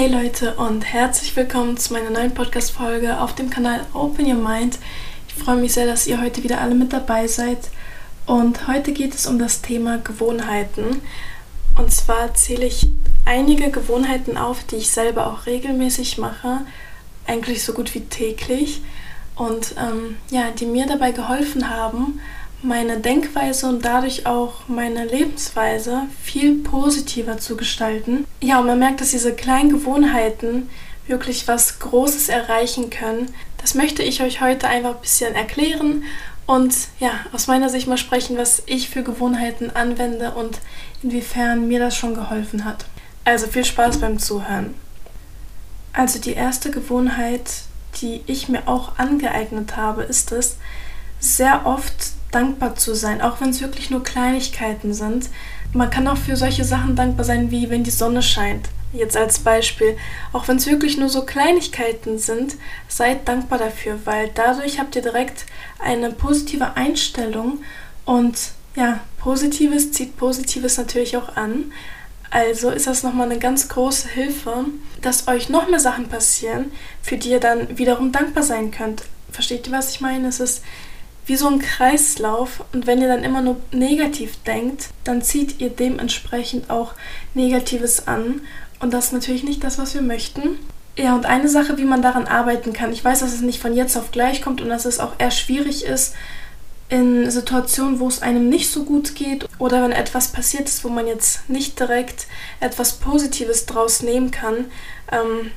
Hey Leute und herzlich willkommen zu meiner neuen Podcast-Folge auf dem Kanal Open Your Mind. Ich freue mich sehr, dass ihr heute wieder alle mit dabei seid. Und heute geht es um das Thema Gewohnheiten. Und zwar zähle ich einige Gewohnheiten auf, die ich selber auch regelmäßig mache, eigentlich so gut wie täglich. Und ähm, ja, die mir dabei geholfen haben, meine Denkweise und dadurch auch meine Lebensweise viel positiver zu gestalten. Ja, und man merkt, dass diese kleinen Gewohnheiten wirklich was Großes erreichen können. Das möchte ich euch heute einfach ein bisschen erklären und ja, aus meiner Sicht mal sprechen, was ich für Gewohnheiten anwende und inwiefern mir das schon geholfen hat. Also viel Spaß beim Zuhören. Also die erste Gewohnheit, die ich mir auch angeeignet habe, ist es, sehr oft dankbar zu sein, auch wenn es wirklich nur Kleinigkeiten sind. Man kann auch für solche Sachen dankbar sein, wie wenn die Sonne scheint. Jetzt als Beispiel, auch wenn es wirklich nur so Kleinigkeiten sind, seid dankbar dafür, weil dadurch habt ihr direkt eine positive Einstellung und ja, Positives zieht Positives natürlich auch an. Also ist das nochmal eine ganz große Hilfe, dass euch noch mehr Sachen passieren, für die ihr dann wiederum dankbar sein könnt. Versteht ihr, was ich meine? Es ist wie so ein Kreislauf und wenn ihr dann immer nur negativ denkt, dann zieht ihr dementsprechend auch Negatives an und das ist natürlich nicht das, was wir möchten. Ja, und eine Sache, wie man daran arbeiten kann. Ich weiß, dass es nicht von jetzt auf gleich kommt und dass es auch eher schwierig ist in Situationen, wo es einem nicht so gut geht oder wenn etwas passiert ist, wo man jetzt nicht direkt etwas Positives draus nehmen kann. Ähm,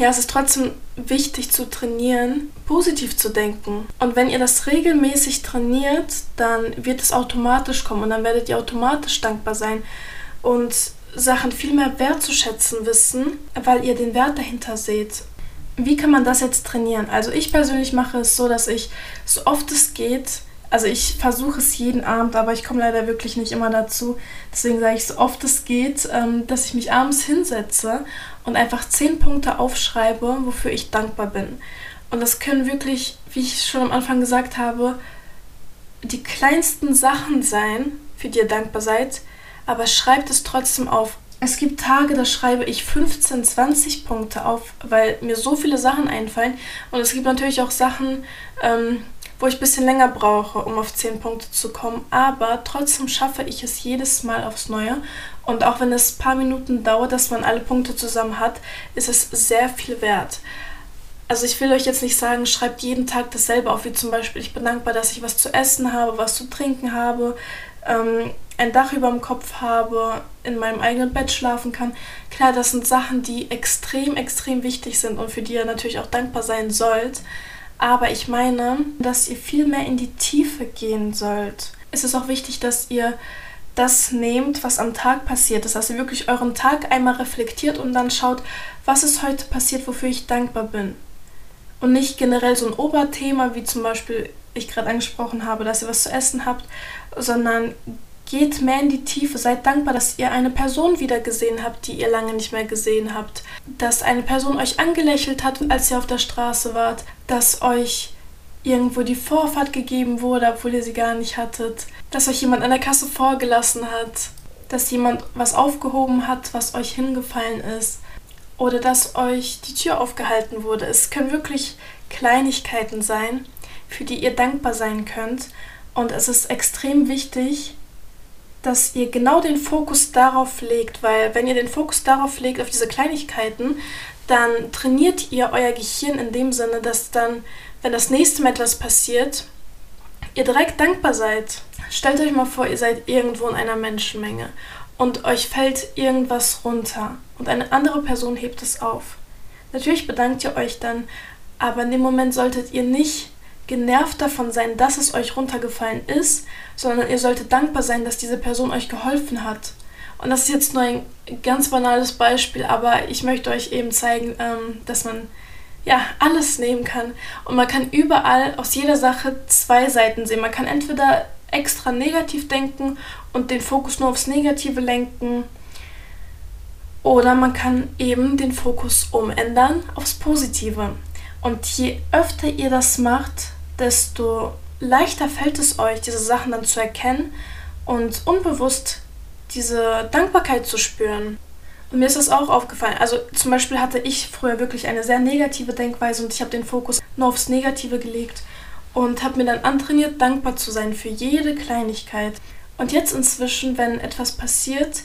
ja, es ist trotzdem wichtig zu trainieren, positiv zu denken. Und wenn ihr das regelmäßig trainiert, dann wird es automatisch kommen und dann werdet ihr automatisch dankbar sein und Sachen viel mehr wertzuschätzen wissen, weil ihr den Wert dahinter seht. Wie kann man das jetzt trainieren? Also ich persönlich mache es so, dass ich so oft es geht, also ich versuche es jeden Abend, aber ich komme leider wirklich nicht immer dazu. Deswegen sage ich so oft es geht, ähm, dass ich mich abends hinsetze und einfach zehn Punkte aufschreibe, wofür ich dankbar bin. Und das können wirklich, wie ich schon am Anfang gesagt habe, die kleinsten Sachen sein, für die ihr dankbar seid, aber schreibt es trotzdem auf. Es gibt Tage, da schreibe ich 15, 20 Punkte auf, weil mir so viele Sachen einfallen. Und es gibt natürlich auch Sachen, ähm, wo ich ein bisschen länger brauche, um auf 10 Punkte zu kommen. Aber trotzdem schaffe ich es jedes Mal aufs Neue. Und auch wenn es ein paar Minuten dauert, dass man alle Punkte zusammen hat, ist es sehr viel wert. Also ich will euch jetzt nicht sagen, schreibt jeden Tag dasselbe auf, wie zum Beispiel, ich bin dankbar, dass ich was zu essen habe, was zu trinken habe, ähm, ein Dach über dem Kopf habe, in meinem eigenen Bett schlafen kann. Klar, das sind Sachen, die extrem, extrem wichtig sind und für die ihr natürlich auch dankbar sein sollt. Aber ich meine, dass ihr viel mehr in die Tiefe gehen sollt. Es ist auch wichtig, dass ihr das nehmt, was am Tag passiert ist, dass ihr wirklich euren Tag einmal reflektiert und dann schaut, was ist heute passiert, wofür ich dankbar bin. Und nicht generell so ein Oberthema, wie zum Beispiel ich gerade angesprochen habe, dass ihr was zu essen habt, sondern Geht mehr in die Tiefe, seid dankbar, dass ihr eine Person wieder gesehen habt, die ihr lange nicht mehr gesehen habt. Dass eine Person euch angelächelt hat, als ihr auf der Straße wart. Dass euch irgendwo die Vorfahrt gegeben wurde, obwohl ihr sie gar nicht hattet. Dass euch jemand an der Kasse vorgelassen hat. Dass jemand was aufgehoben hat, was euch hingefallen ist. Oder dass euch die Tür aufgehalten wurde. Es können wirklich Kleinigkeiten sein, für die ihr dankbar sein könnt. Und es ist extrem wichtig, dass ihr genau den Fokus darauf legt, weil wenn ihr den Fokus darauf legt, auf diese Kleinigkeiten, dann trainiert ihr euer Gehirn in dem Sinne, dass dann, wenn das nächste Mal etwas passiert, ihr direkt dankbar seid. Stellt euch mal vor, ihr seid irgendwo in einer Menschenmenge und euch fällt irgendwas runter und eine andere Person hebt es auf. Natürlich bedankt ihr euch dann, aber in dem Moment solltet ihr nicht genervt davon sein, dass es euch runtergefallen ist, sondern ihr solltet dankbar sein, dass diese Person euch geholfen hat. Und das ist jetzt nur ein ganz banales Beispiel, aber ich möchte euch eben zeigen, ähm, dass man ja alles nehmen kann und man kann überall aus jeder Sache zwei Seiten sehen. Man kann entweder extra negativ denken und den Fokus nur aufs Negative lenken. Oder man kann eben den Fokus umändern aufs Positive. Und je öfter ihr das macht, desto leichter fällt es euch, diese Sachen dann zu erkennen und unbewusst diese Dankbarkeit zu spüren. Und mir ist das auch aufgefallen. Also zum Beispiel hatte ich früher wirklich eine sehr negative Denkweise und ich habe den Fokus nur aufs Negative gelegt und habe mir dann antrainiert, dankbar zu sein für jede Kleinigkeit. Und jetzt inzwischen, wenn etwas passiert,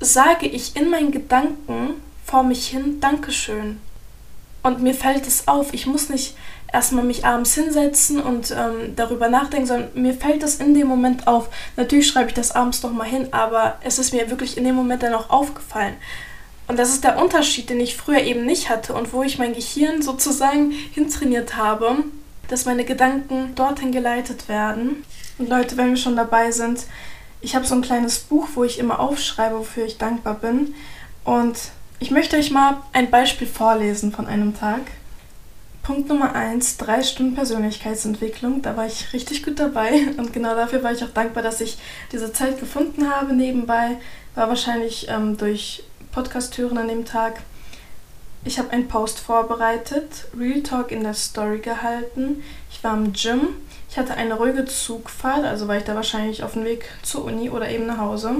sage ich in meinen Gedanken vor mich hin Dankeschön. Und mir fällt es auf. Ich muss nicht erstmal mich abends hinsetzen und ähm, darüber nachdenken, sondern mir fällt es in dem Moment auf. Natürlich schreibe ich das abends noch mal hin, aber es ist mir wirklich in dem Moment dann auch aufgefallen. Und das ist der Unterschied, den ich früher eben nicht hatte und wo ich mein Gehirn sozusagen hintrainiert habe, dass meine Gedanken dorthin geleitet werden. Und Leute, wenn wir schon dabei sind, ich habe so ein kleines Buch, wo ich immer aufschreibe, wofür ich dankbar bin. Und ich möchte euch mal ein Beispiel vorlesen von einem Tag. Punkt Nummer 1, drei Stunden Persönlichkeitsentwicklung. Da war ich richtig gut dabei und genau dafür war ich auch dankbar, dass ich diese Zeit gefunden habe. Nebenbei war wahrscheinlich ähm, durch Podcast hören an dem Tag. Ich habe einen Post vorbereitet, Real Talk in der Story gehalten. Ich war im Gym. Ich hatte eine ruhige Zugfahrt, also war ich da wahrscheinlich auf dem Weg zur Uni oder eben nach Hause.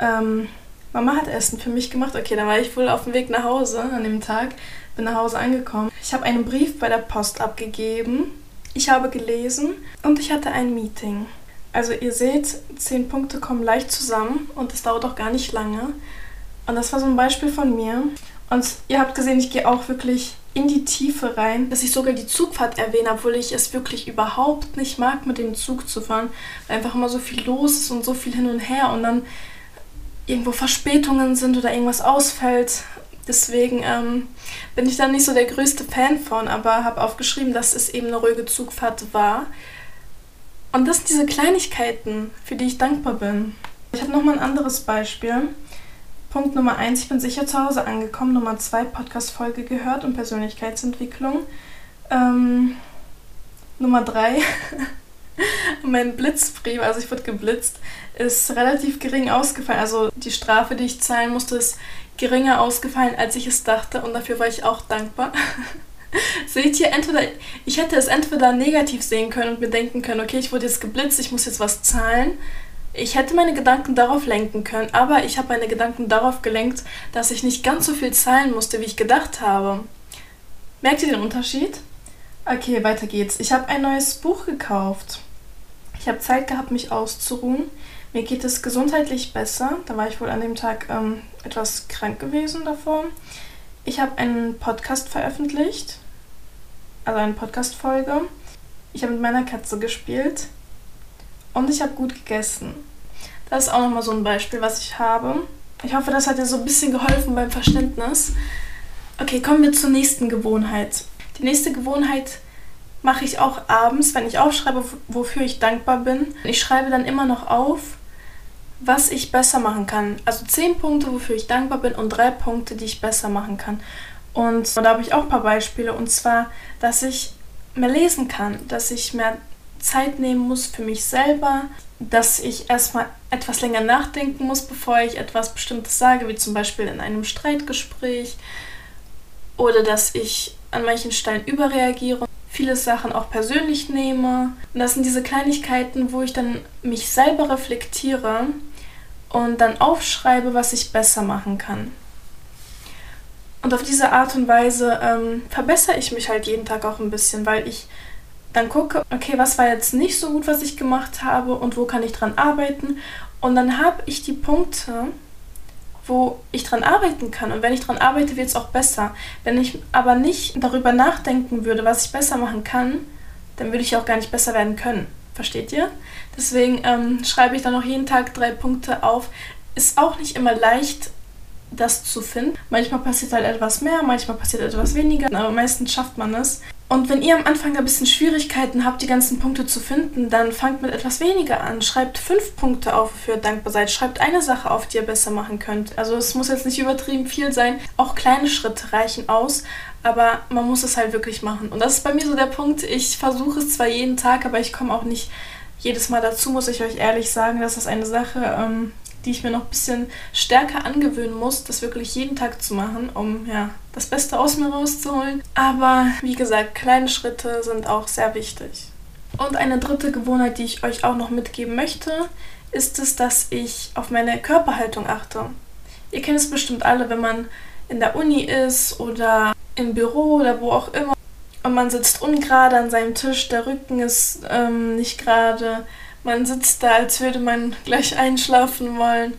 Ähm, Mama hat Essen für mich gemacht. Okay, dann war ich wohl auf dem Weg nach Hause an dem Tag. Bin nach Hause angekommen. Ich habe einen Brief bei der Post abgegeben. Ich habe gelesen und ich hatte ein Meeting. Also ihr seht, zehn Punkte kommen leicht zusammen und es dauert auch gar nicht lange. Und das war so ein Beispiel von mir. Und ihr habt gesehen, ich gehe auch wirklich in die Tiefe rein, dass ich sogar die Zugfahrt erwähne, obwohl ich es wirklich überhaupt nicht mag, mit dem Zug zu fahren, weil einfach immer so viel los ist und so viel hin und her und dann irgendwo Verspätungen sind oder irgendwas ausfällt. Deswegen ähm, bin ich da nicht so der größte Fan von, aber habe aufgeschrieben, dass es eben eine ruhige Zugfahrt war. Und das sind diese Kleinigkeiten, für die ich dankbar bin. Ich habe nochmal ein anderes Beispiel. Punkt Nummer 1, ich bin sicher zu Hause angekommen. Nummer 2, Podcast-Folge gehört und Persönlichkeitsentwicklung. Ähm, Nummer 3, mein Blitzbrief, also ich wurde geblitzt, ist relativ gering ausgefallen. Also die Strafe, die ich zahlen musste, ist geringer ausgefallen, als ich es dachte und dafür war ich auch dankbar. Seht ihr, entweder, ich hätte es entweder negativ sehen können und mir denken können, okay, ich wurde jetzt geblitzt, ich muss jetzt was zahlen. Ich hätte meine Gedanken darauf lenken können, aber ich habe meine Gedanken darauf gelenkt, dass ich nicht ganz so viel zahlen musste, wie ich gedacht habe. Merkt ihr den Unterschied? Okay, weiter geht's. Ich habe ein neues Buch gekauft. Ich habe Zeit gehabt, mich auszuruhen. Mir geht es gesundheitlich besser. Da war ich wohl an dem Tag ähm, etwas krank gewesen davor. Ich habe einen Podcast veröffentlicht, also eine Podcast-Folge. Ich habe mit meiner Katze gespielt und ich habe gut gegessen. Das ist auch nochmal so ein Beispiel, was ich habe. Ich hoffe, das hat dir so ein bisschen geholfen beim Verständnis. Okay, kommen wir zur nächsten Gewohnheit. Die nächste Gewohnheit mache ich auch abends, wenn ich aufschreibe, wofür ich dankbar bin. Ich schreibe dann immer noch auf, was ich besser machen kann. Also zehn Punkte, wofür ich dankbar bin und drei Punkte, die ich besser machen kann. Und da habe ich auch ein paar Beispiele. Und zwar, dass ich mehr lesen kann, dass ich mehr Zeit nehmen muss für mich selber, dass ich erstmal etwas länger nachdenken muss, bevor ich etwas Bestimmtes sage, wie zum Beispiel in einem Streitgespräch. Oder dass ich an manchen Stellen überreagiere, viele Sachen auch persönlich nehme. Und das sind diese Kleinigkeiten, wo ich dann mich selber reflektiere und dann aufschreibe, was ich besser machen kann. Und auf diese Art und Weise ähm, verbessere ich mich halt jeden Tag auch ein bisschen, weil ich dann gucke, okay, was war jetzt nicht so gut, was ich gemacht habe und wo kann ich dran arbeiten. Und dann habe ich die Punkte, wo ich dran arbeiten kann. Und wenn ich dran arbeite, wird es auch besser. Wenn ich aber nicht darüber nachdenken würde, was ich besser machen kann, dann würde ich auch gar nicht besser werden können. Versteht ihr? Deswegen ähm, schreibe ich dann noch jeden Tag drei Punkte auf. Ist auch nicht immer leicht, das zu finden. Manchmal passiert halt etwas mehr, manchmal passiert etwas weniger, aber meistens schafft man es. Und wenn ihr am Anfang ein bisschen Schwierigkeiten habt, die ganzen Punkte zu finden, dann fangt mit etwas weniger an. Schreibt fünf Punkte auf, wofür ihr dankbar seid. Schreibt eine Sache auf, die ihr besser machen könnt. Also es muss jetzt nicht übertrieben viel sein. Auch kleine Schritte reichen aus, aber man muss es halt wirklich machen. Und das ist bei mir so der Punkt. Ich versuche es zwar jeden Tag, aber ich komme auch nicht jedes Mal dazu, muss ich euch ehrlich sagen. Das ist eine Sache, ähm, die ich mir noch ein bisschen stärker angewöhnen muss, das wirklich jeden Tag zu machen, um ja das Beste aus mir rauszuholen. Aber wie gesagt, kleine Schritte sind auch sehr wichtig. Und eine dritte Gewohnheit, die ich euch auch noch mitgeben möchte, ist es, dass ich auf meine Körperhaltung achte. Ihr kennt es bestimmt alle, wenn man in der Uni ist oder im Büro oder wo auch immer und man sitzt ungerade an seinem Tisch, der Rücken ist ähm, nicht gerade, man sitzt da, als würde man gleich einschlafen wollen.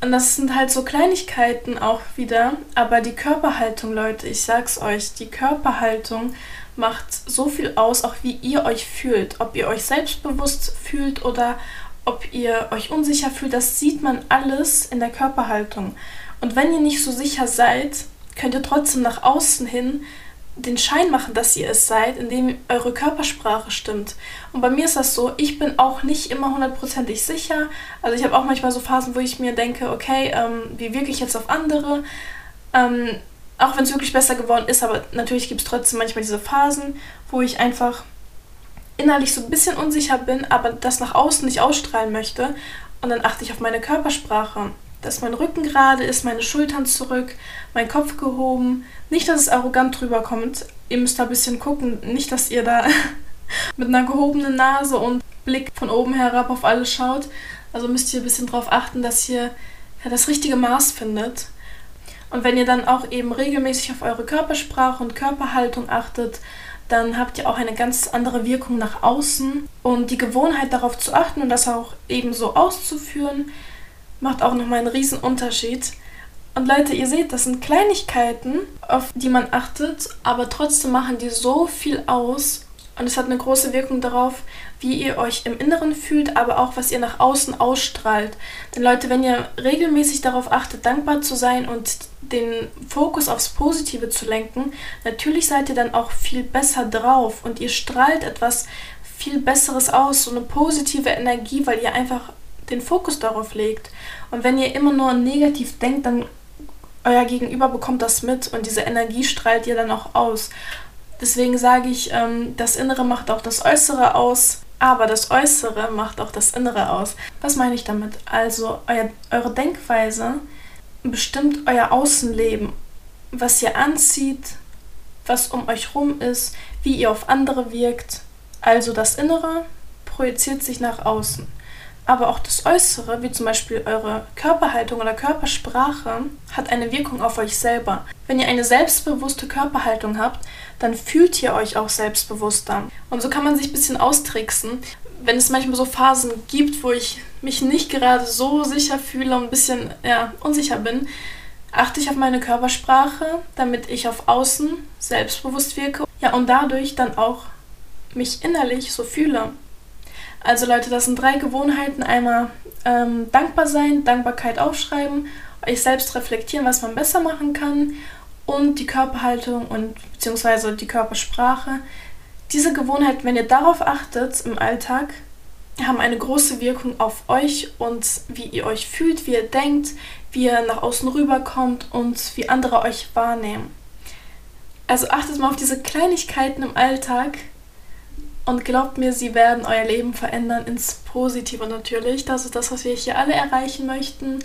Und das sind halt so Kleinigkeiten auch wieder, aber die Körperhaltung, Leute, ich sag's euch, die Körperhaltung macht so viel aus, auch wie ihr euch fühlt. Ob ihr euch selbstbewusst fühlt oder ob ihr euch unsicher fühlt, das sieht man alles in der Körperhaltung. Und wenn ihr nicht so sicher seid, könnt ihr trotzdem nach außen hin den Schein machen, dass ihr es seid, indem eure Körpersprache stimmt. Und bei mir ist das so, ich bin auch nicht immer hundertprozentig sicher. Also ich habe auch manchmal so Phasen, wo ich mir denke, okay, ähm, wie wirke ich jetzt auf andere? Ähm, auch wenn es wirklich besser geworden ist, aber natürlich gibt es trotzdem manchmal diese Phasen, wo ich einfach innerlich so ein bisschen unsicher bin, aber das nach außen nicht ausstrahlen möchte. Und dann achte ich auf meine Körpersprache dass mein Rücken gerade ist, meine Schultern zurück, mein Kopf gehoben. Nicht, dass es arrogant drüber kommt. Ihr müsst da ein bisschen gucken. Nicht, dass ihr da mit einer gehobenen Nase und Blick von oben herab auf alles schaut. Also müsst ihr ein bisschen darauf achten, dass ihr ja, das richtige Maß findet. Und wenn ihr dann auch eben regelmäßig auf eure Körpersprache und Körperhaltung achtet, dann habt ihr auch eine ganz andere Wirkung nach außen. Und die Gewohnheit darauf zu achten und das auch eben so auszuführen, macht auch nochmal einen riesen Unterschied. Und Leute, ihr seht, das sind Kleinigkeiten, auf die man achtet, aber trotzdem machen die so viel aus. Und es hat eine große Wirkung darauf, wie ihr euch im Inneren fühlt, aber auch was ihr nach außen ausstrahlt. Denn Leute, wenn ihr regelmäßig darauf achtet, dankbar zu sein und den Fokus aufs Positive zu lenken, natürlich seid ihr dann auch viel besser drauf und ihr strahlt etwas viel Besseres aus, so eine positive Energie, weil ihr einfach den Fokus darauf legt. Und wenn ihr immer nur negativ denkt, dann euer Gegenüber bekommt das mit und diese Energie strahlt ihr dann auch aus. Deswegen sage ich, ähm, das Innere macht auch das Äußere aus, aber das Äußere macht auch das Innere aus. Was meine ich damit? Also euer, eure Denkweise bestimmt euer Außenleben, was ihr anzieht, was um euch rum ist, wie ihr auf andere wirkt. Also das Innere projiziert sich nach außen aber auch das Äußere, wie zum Beispiel eure Körperhaltung oder Körpersprache, hat eine Wirkung auf euch selber. Wenn ihr eine selbstbewusste Körperhaltung habt, dann fühlt ihr euch auch selbstbewusster. Und so kann man sich ein bisschen austricksen. Wenn es manchmal so Phasen gibt, wo ich mich nicht gerade so sicher fühle und ein bisschen ja, unsicher bin, achte ich auf meine Körpersprache, damit ich auf Außen selbstbewusst wirke. Ja, und dadurch dann auch mich innerlich so fühle. Also Leute, das sind drei Gewohnheiten. Einmal ähm, dankbar sein, Dankbarkeit aufschreiben, euch selbst reflektieren, was man besser machen kann und die Körperhaltung und beziehungsweise die Körpersprache. Diese Gewohnheiten, wenn ihr darauf achtet im Alltag, haben eine große Wirkung auf euch und wie ihr euch fühlt, wie ihr denkt, wie ihr nach außen rüberkommt und wie andere euch wahrnehmen. Also achtet mal auf diese Kleinigkeiten im Alltag, und glaubt mir, sie werden euer Leben verändern ins Positive natürlich. Das ist das, was wir hier alle erreichen möchten.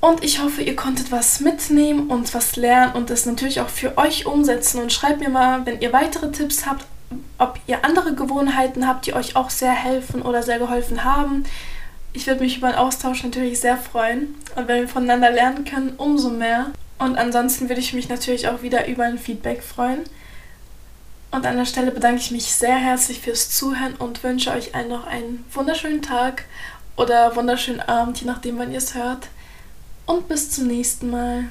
Und ich hoffe, ihr konntet was mitnehmen und was lernen und es natürlich auch für euch umsetzen. Und schreibt mir mal, wenn ihr weitere Tipps habt, ob ihr andere Gewohnheiten habt, die euch auch sehr helfen oder sehr geholfen haben. Ich würde mich über einen Austausch natürlich sehr freuen. Und wenn wir voneinander lernen können, umso mehr. Und ansonsten würde ich mich natürlich auch wieder über ein Feedback freuen. Und an der Stelle bedanke ich mich sehr herzlich fürs Zuhören und wünsche euch allen noch einen wunderschönen Tag oder wunderschönen Abend, je nachdem, wann ihr es hört. Und bis zum nächsten Mal.